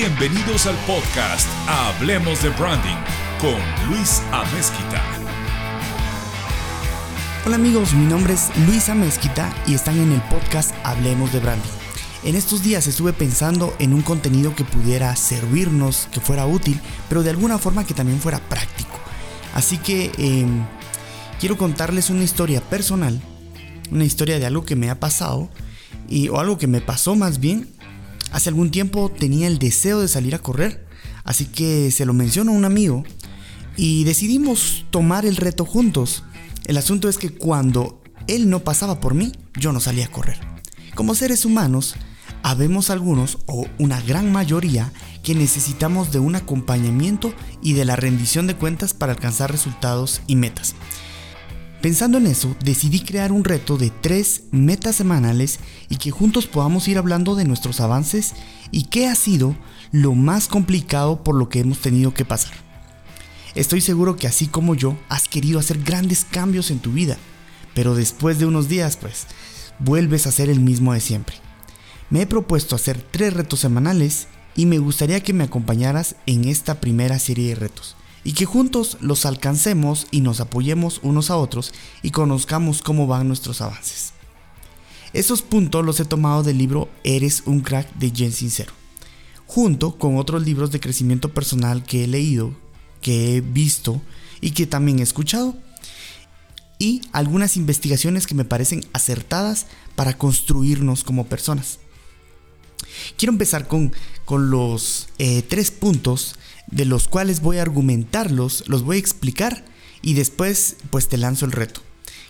Bienvenidos al podcast Hablemos de Branding con Luis Amezquita. Hola amigos, mi nombre es Luis Amezquita y están en el podcast Hablemos de Branding. En estos días estuve pensando en un contenido que pudiera servirnos, que fuera útil, pero de alguna forma que también fuera práctico. Así que em, quiero contarles una historia personal, una historia de algo que me ha pasado y, o algo que me pasó más bien Hace algún tiempo tenía el deseo de salir a correr, así que se lo menciono a un amigo y decidimos tomar el reto juntos. El asunto es que cuando él no pasaba por mí, yo no salía a correr. Como seres humanos, habemos algunos o una gran mayoría que necesitamos de un acompañamiento y de la rendición de cuentas para alcanzar resultados y metas. Pensando en eso, decidí crear un reto de tres metas semanales y que juntos podamos ir hablando de nuestros avances y qué ha sido lo más complicado por lo que hemos tenido que pasar. Estoy seguro que así como yo, has querido hacer grandes cambios en tu vida, pero después de unos días, pues, vuelves a ser el mismo de siempre. Me he propuesto hacer tres retos semanales y me gustaría que me acompañaras en esta primera serie de retos y que juntos los alcancemos y nos apoyemos unos a otros y conozcamos cómo van nuestros avances. Estos puntos los he tomado del libro Eres un crack de Jen Sincero, junto con otros libros de crecimiento personal que he leído, que he visto y que también he escuchado, y algunas investigaciones que me parecen acertadas para construirnos como personas. Quiero empezar con, con los eh, tres puntos de los cuales voy a argumentarlos, los voy a explicar y después pues te lanzo el reto.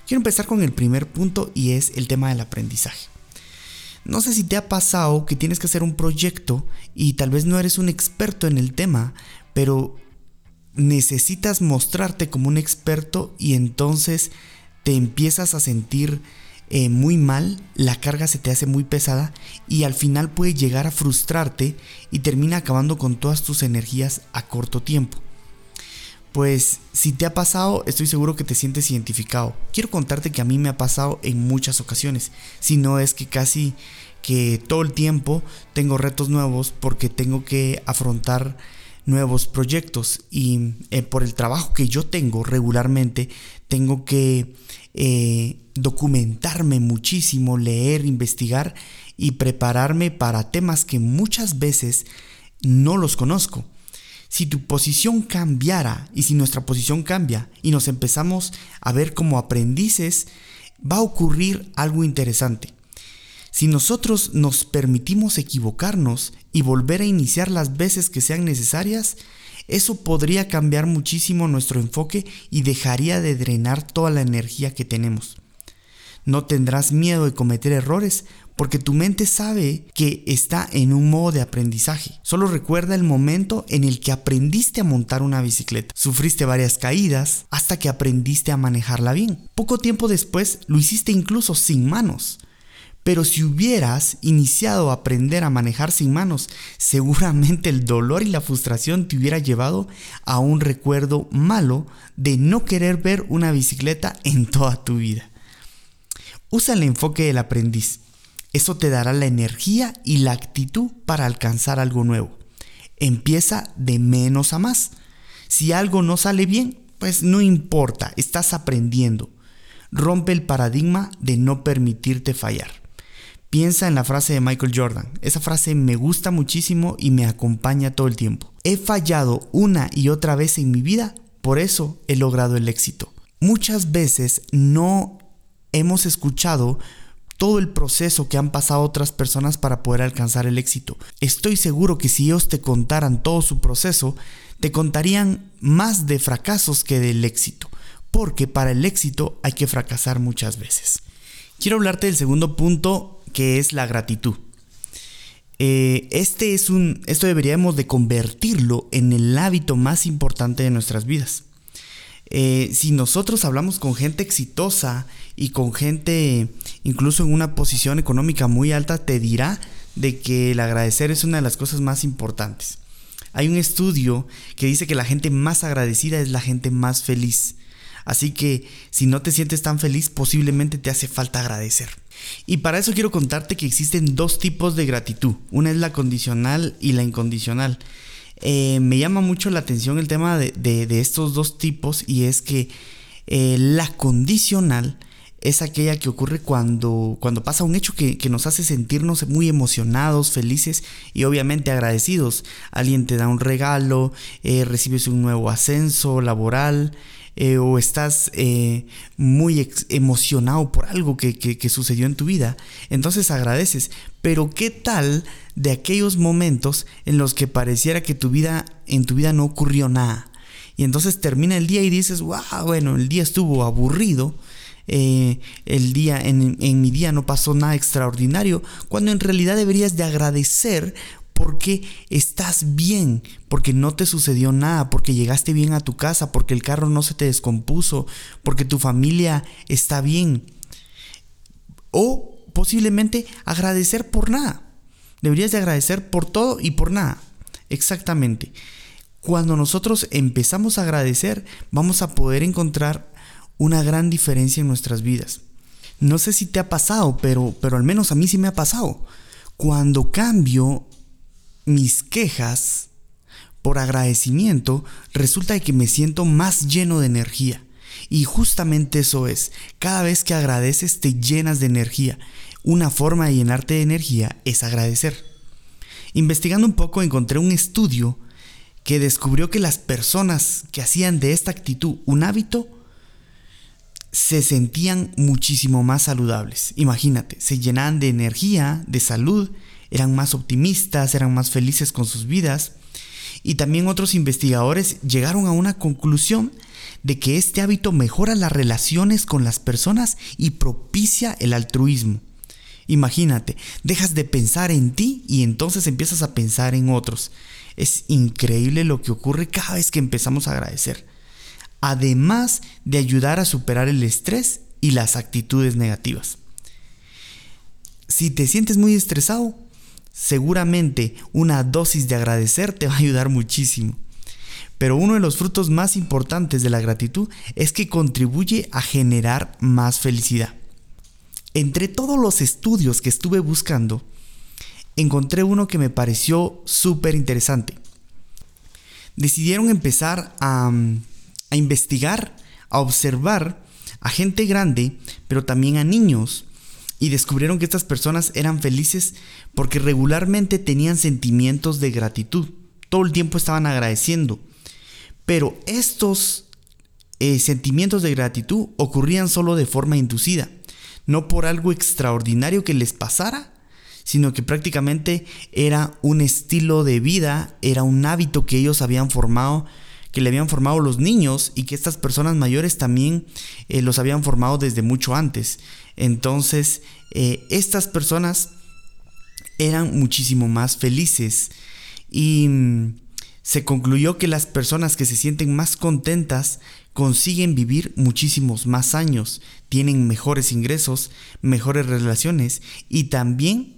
Quiero empezar con el primer punto y es el tema del aprendizaje. No sé si te ha pasado que tienes que hacer un proyecto y tal vez no eres un experto en el tema, pero necesitas mostrarte como un experto y entonces te empiezas a sentir eh, muy mal, la carga se te hace muy pesada y al final puede llegar a frustrarte y termina acabando con todas tus energías a corto tiempo. Pues si te ha pasado, estoy seguro que te sientes identificado. Quiero contarte que a mí me ha pasado en muchas ocasiones, si no es que casi que todo el tiempo tengo retos nuevos porque tengo que afrontar nuevos proyectos y eh, por el trabajo que yo tengo regularmente tengo que eh, documentarme muchísimo, leer, investigar y prepararme para temas que muchas veces no los conozco. Si tu posición cambiara y si nuestra posición cambia y nos empezamos a ver como aprendices, va a ocurrir algo interesante. Si nosotros nos permitimos equivocarnos y volver a iniciar las veces que sean necesarias, eso podría cambiar muchísimo nuestro enfoque y dejaría de drenar toda la energía que tenemos. No tendrás miedo de cometer errores porque tu mente sabe que está en un modo de aprendizaje. Solo recuerda el momento en el que aprendiste a montar una bicicleta. Sufriste varias caídas hasta que aprendiste a manejarla bien. Poco tiempo después lo hiciste incluso sin manos. Pero si hubieras iniciado a aprender a manejar sin manos, seguramente el dolor y la frustración te hubiera llevado a un recuerdo malo de no querer ver una bicicleta en toda tu vida. Usa el enfoque del aprendiz. Eso te dará la energía y la actitud para alcanzar algo nuevo. Empieza de menos a más. Si algo no sale bien, pues no importa, estás aprendiendo. Rompe el paradigma de no permitirte fallar. Piensa en la frase de Michael Jordan. Esa frase me gusta muchísimo y me acompaña todo el tiempo. He fallado una y otra vez en mi vida, por eso he logrado el éxito. Muchas veces no hemos escuchado todo el proceso que han pasado otras personas para poder alcanzar el éxito. Estoy seguro que si ellos te contaran todo su proceso, te contarían más de fracasos que del éxito, porque para el éxito hay que fracasar muchas veces. Quiero hablarte del segundo punto que es la gratitud. Eh, este es un, esto deberíamos de convertirlo en el hábito más importante de nuestras vidas. Eh, si nosotros hablamos con gente exitosa y con gente incluso en una posición económica muy alta, te dirá de que el agradecer es una de las cosas más importantes. Hay un estudio que dice que la gente más agradecida es la gente más feliz. Así que si no te sientes tan feliz, posiblemente te hace falta agradecer. Y para eso quiero contarte que existen dos tipos de gratitud. Una es la condicional y la incondicional. Eh, me llama mucho la atención el tema de, estos dos tipos y es que eh, la condicional es aquella que ocurre cuando, cuando pasa un hecho que, nos hace sentirnos muy emocionados, felices y obviamente agradecidos. Alguien te da un regalo, eh, recibes un nuevo ascenso laboral eh, o estás eh, muy emocionado por algo que, sucedió en tu vida. Entonces agradeces. Pero ¿qué tal de aquellos momentos en los que pareciera que tu vida, en tu vida no ocurrió nada? Y entonces termina el día y dices, wow, bueno, el día estuvo aburrido eh, el día, en, en mi día no pasó nada extraordinario, cuando en realidad deberías de agradecer porque estás bien, porque no te sucedió nada, porque llegaste bien a tu casa, porque el carro no se te descompuso, porque tu familia está bien. O posiblemente agradecer por nada. Deberías de agradecer por todo y por nada. Exactamente. Cuando nosotros empezamos a agradecer, vamos a poder encontrar una gran diferencia en nuestras vidas. No sé si te ha pasado, pero, pero al menos a mí sí me ha pasado. Cuando cambio mis quejas por agradecimiento, resulta que me siento más lleno de energía. Y justamente eso es, cada vez que agradeces te llenas de energía. Una forma de llenarte de energía es agradecer. Investigando un poco encontré un estudio que descubrió que las personas que hacían de esta actitud un hábito se sentían muchísimo más saludables. Imagínate, se llenaban de energía, de salud, eran más optimistas, eran más felices con sus vidas. Y también otros investigadores llegaron a una conclusión de que este hábito mejora las relaciones con las personas y propicia el altruismo. Imagínate, dejas de pensar en ti y entonces empiezas a pensar en otros. Es increíble lo que ocurre cada vez que empezamos a agradecer además de ayudar a superar el estrés y las actitudes negativas. Si te sientes muy estresado, seguramente una dosis de agradecer te va a ayudar muchísimo. Pero uno de los frutos más importantes de la gratitud es que contribuye a generar más felicidad. Entre todos los estudios que estuve buscando, encontré uno que me pareció súper interesante. Decidieron empezar a a investigar, a observar a gente grande, pero también a niños. Y descubrieron que estas personas eran felices porque regularmente tenían sentimientos de gratitud. Todo el tiempo estaban agradeciendo. Pero estos eh, sentimientos de gratitud ocurrían solo de forma inducida. No por algo extraordinario que les pasara, sino que prácticamente era un estilo de vida, era un hábito que ellos habían formado que le habían formado los niños y que estas personas mayores también eh, los habían formado desde mucho antes. Entonces, eh, estas personas eran muchísimo más felices y mm, se concluyó que las personas que se sienten más contentas consiguen vivir muchísimos más años, tienen mejores ingresos, mejores relaciones y también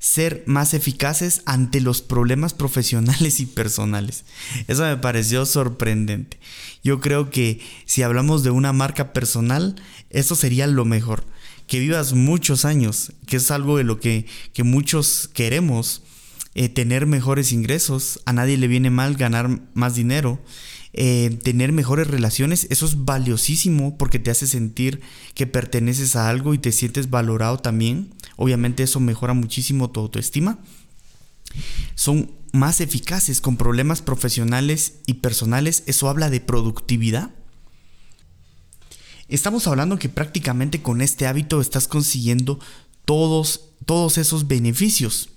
ser más eficaces ante los problemas profesionales y personales. Eso me pareció sorprendente. Yo creo que si hablamos de una marca personal, eso sería lo mejor. Que vivas muchos años, que es algo de lo que, muchos queremos. Eh, tener mejores ingresos, a nadie le viene mal ganar más dinero, eh, tener mejores relaciones, eso es valiosísimo porque te hace sentir que perteneces a algo y te sientes valorado también. Obviamente eso mejora muchísimo tu autoestima. Son más eficaces con problemas profesionales y personales. Eso habla de productividad. Estamos hablando que prácticamente con este hábito estás consiguiendo todos, todos esos beneficios.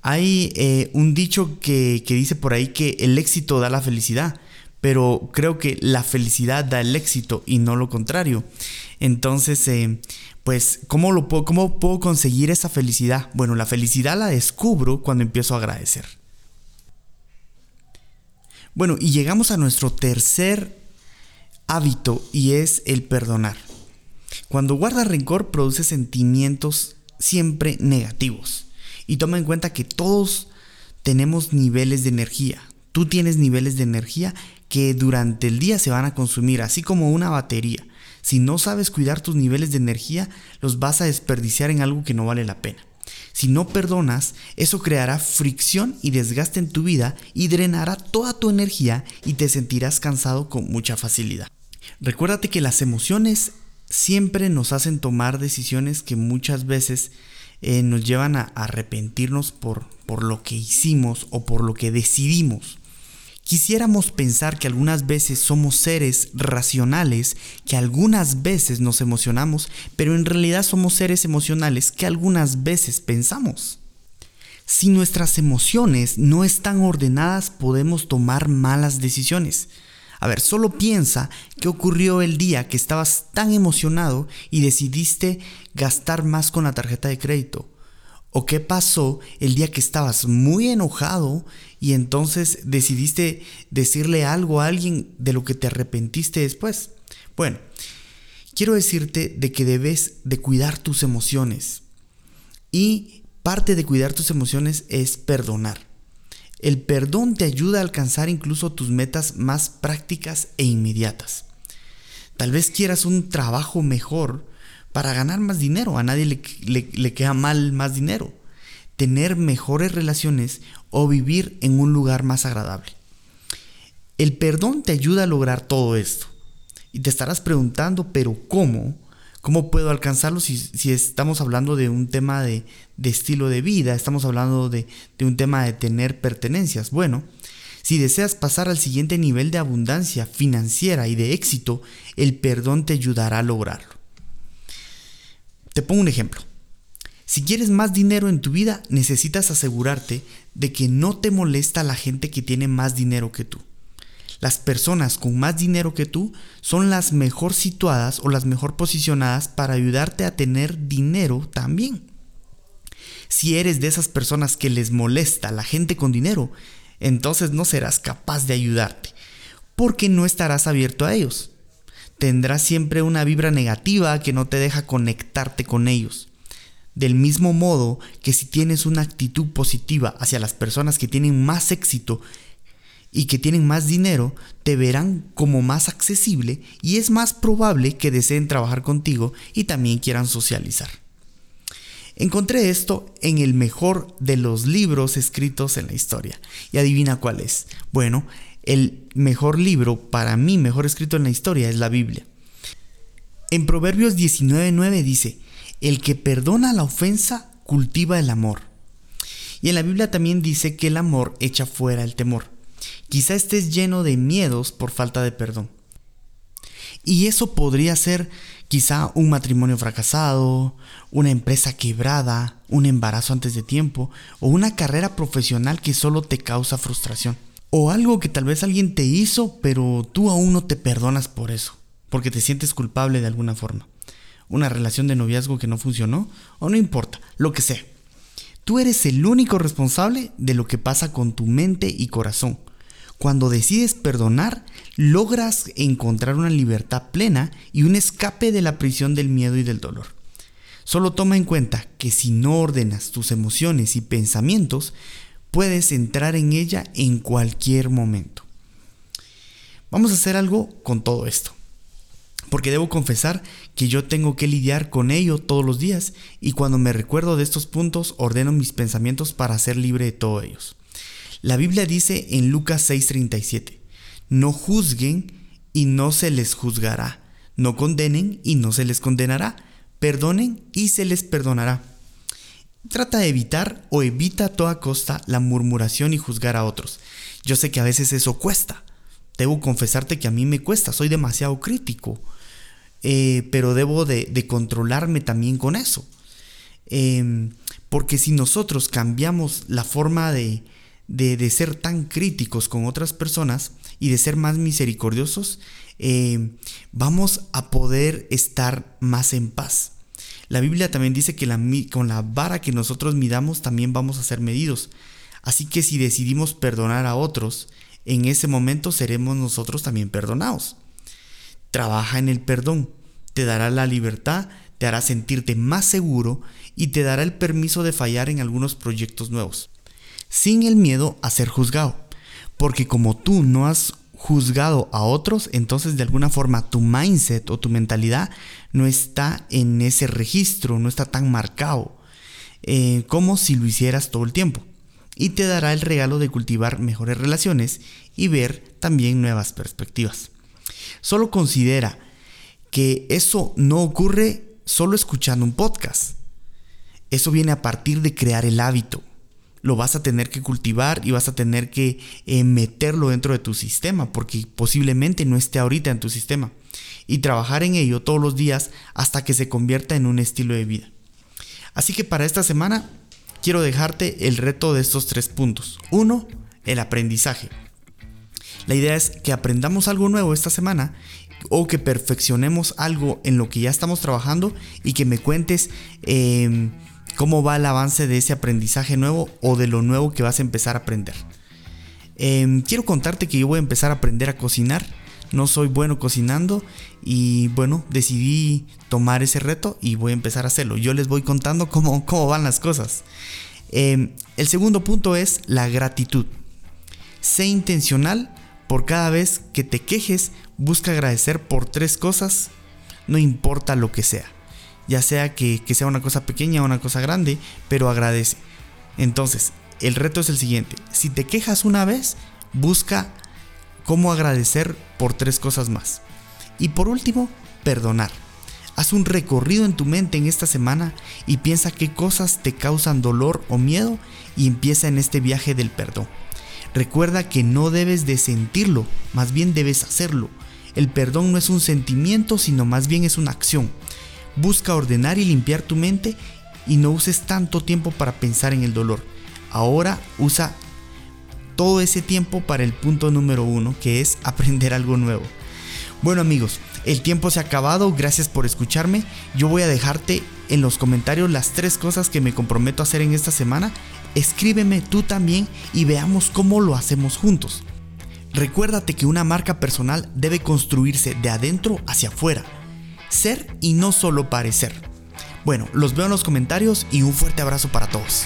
Hay eh, un dicho que, que dice por ahí que el éxito da la felicidad pero creo que la felicidad da el éxito y no lo contrario. Entonces, eh, pues, ¿cómo, lo puedo, ¿cómo puedo conseguir esa felicidad? Bueno, la felicidad la descubro cuando empiezo a agradecer. Bueno, y llegamos a nuestro tercer hábito y es el perdonar. Cuando guardas rencor produce sentimientos siempre negativos. Y toma en cuenta que todos tenemos niveles de energía. Tú tienes niveles de energía que durante el día se van a consumir, así como una batería. Si no sabes cuidar tus niveles de energía, los vas a desperdiciar en algo que no vale la pena. Si no perdonas, eso creará fricción y desgaste en tu vida y drenará toda tu energía y te sentirás cansado con mucha facilidad. Recuérdate que las emociones siempre nos hacen tomar decisiones que muchas veces eh, nos llevan a arrepentirnos por, por lo que hicimos o por lo que decidimos. Quisiéramos pensar que algunas veces somos seres racionales, que algunas veces nos emocionamos, pero en realidad somos seres emocionales que algunas veces pensamos. Si nuestras emociones no están ordenadas, podemos tomar malas decisiones. A ver, solo piensa qué ocurrió el día que estabas tan emocionado y decidiste gastar más con la tarjeta de crédito. ¿O qué pasó el día que estabas muy enojado y entonces decidiste decirle algo a alguien de lo que te arrepentiste después? Bueno, quiero decirte de que debes de cuidar tus emociones. Y parte de cuidar tus emociones es perdonar. El perdón te ayuda a alcanzar incluso tus metas más prácticas e inmediatas. Tal vez quieras un trabajo mejor para ganar más dinero. A nadie le, queda mal más dinero. Tener mejores relaciones o vivir en un lugar más agradable. El perdón te ayuda a lograr todo esto. Y te estarás preguntando, pero ¿cómo? ¿Cómo puedo alcanzarlo si, estamos hablando de un tema de, estilo de vida? Estamos hablando de, de un tema de tener pertenencias. Bueno, si deseas pasar al siguiente nivel de abundancia financiera y de éxito, el perdón te ayudará a lograrlo. Te pongo un ejemplo. Si quieres más dinero en tu vida, necesitas asegurarte de que no te molesta la gente que tiene más dinero que tú. Las personas con más dinero que tú son las mejor situadas o las mejor posicionadas para ayudarte a tener dinero también. Si eres de esas personas que les molesta la gente con dinero, entonces no serás capaz de ayudarte, porque no estarás abierto a ellos. Tendrás siempre una vibra negativa que no te deja conectarte con ellos. Del mismo modo que si tienes una actitud positiva hacia las personas que tienen más éxito y que tienen más dinero te verán como más accesible y es más probable que deseen trabajar contigo y también quieran socializar. Encontré esto en el mejor de los libros escritos en la historia. Y adivina cuál es. Bueno, el mejor libro, para mí mejor escrito en la historia, es la Biblia. En Proverbios 19.9 dice, el que perdona la ofensa cultiva el amor. Y en la Biblia también dice que el amor echa fuera el temor. Quizá estés lleno de miedos por falta de perdón. Y eso podría ser quizá un matrimonio fracasado, una empresa quebrada, un embarazo antes de tiempo o una carrera profesional que solo te causa frustración. O algo que tal vez alguien te hizo pero tú aún no te perdonas por eso, porque te sientes culpable de alguna forma. Una relación de noviazgo que no funcionó o no importa, lo que sea. Tú eres el único responsable de lo que pasa con tu mente y corazón cuando decides perdonar, logras encontrar una libertad plena y un escape de la prisión del miedo y del dolor. Solo toma en cuenta que si no ordenas tus emociones y pensamientos, puedes entrar en ella en cualquier momento. Vamos a hacer algo con todo esto. Porque debo confesar que yo tengo que lidiar con ello todos los días y cuando me recuerdo de estos puntos ordeno mis pensamientos para ser libre de todos ellos. La Biblia dice en Lucas 6:37, no juzguen y no se les juzgará, no condenen y no se les condenará, perdonen y se les perdonará. Trata de evitar o evita a toda costa la murmuración y juzgar a otros. Yo sé que a veces eso cuesta. Debo confesarte que a mí me cuesta, soy demasiado crítico. Eh, pero debo de, controlarme también con eso. Em, porque si nosotros cambiamos la forma de, de, ser tan críticos con otras personas y de ser más misericordiosos, eh, vamos a poder estar más en paz. La Biblia también dice que con la vara que nosotros midamos también vamos a ser medidos. Así que si decidimos perdonar a otros, en ese momento seremos nosotros también perdonados. Trabaja en el perdón, te dará la libertad, te hará sentirte más seguro y te dará el permiso de fallar en algunos proyectos nuevos sin el miedo a ser juzgado. Porque como tú no has juzgado a otros, entonces de alguna forma tu mindset o tu mentalidad no está en ese registro, no está tan marcado eh, como si lo hicieras todo el tiempo. Y te dará el regalo de cultivar mejores relaciones y ver también nuevas perspectivas. Solo considera que eso no ocurre solo escuchando un podcast. Eso viene a partir de crear el hábito lo vas a tener que cultivar y vas a tener que eh, meterlo dentro de tu sistema, porque posiblemente no esté ahorita en tu sistema. Y trabajar en ello todos los días hasta que se convierta en un estilo de vida. Así que para esta semana quiero dejarte el reto de estos tres puntos. Uno, el aprendizaje. La idea es que aprendamos algo nuevo esta semana o que perfeccionemos algo en lo que ya estamos trabajando y que me cuentes em, cómo va el avance de ese aprendizaje nuevo o de lo nuevo que vas a empezar a aprender. Em, quiero contarte que yo voy a empezar a aprender a cocinar. No soy bueno cocinando y bueno, decidí tomar ese reto y voy a empezar a hacerlo. Yo les voy contando cómo, cómo van las cosas. Em, el segundo punto es la gratitud. Sé intencional por cada vez que te quejes, busca agradecer por tres cosas, no importa lo que sea ya sea que, sea una cosa pequeña o una cosa grande, pero agradece. Entonces, el reto es el siguiente, si te quejas una vez, busca cómo agradecer por tres cosas más. Y por último, perdonar. Haz un recorrido en tu mente en esta semana y piensa qué cosas te causan dolor o miedo y empieza en este viaje del perdón. Recuerda que no debes de sentirlo, más bien debes hacerlo. El perdón no es un sentimiento, sino más bien es una acción. Busca ordenar y limpiar tu mente y no uses tanto tiempo para pensar en el dolor. Ahora usa todo ese tiempo para el punto número uno, que es aprender algo nuevo. Bueno amigos, el tiempo se ha acabado, gracias por escucharme. Yo voy a dejarte en los comentarios las tres cosas que me comprometo a hacer en esta semana. Escríbeme tú también y veamos cómo lo hacemos juntos. Recuérdate que una marca personal debe construirse de adentro hacia afuera ser y no solo parecer. Bueno, los veo en los comentarios y un fuerte abrazo para todos.